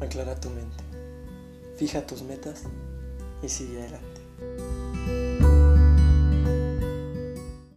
Aclara tu mente. Fija tus metas y sigue adelante.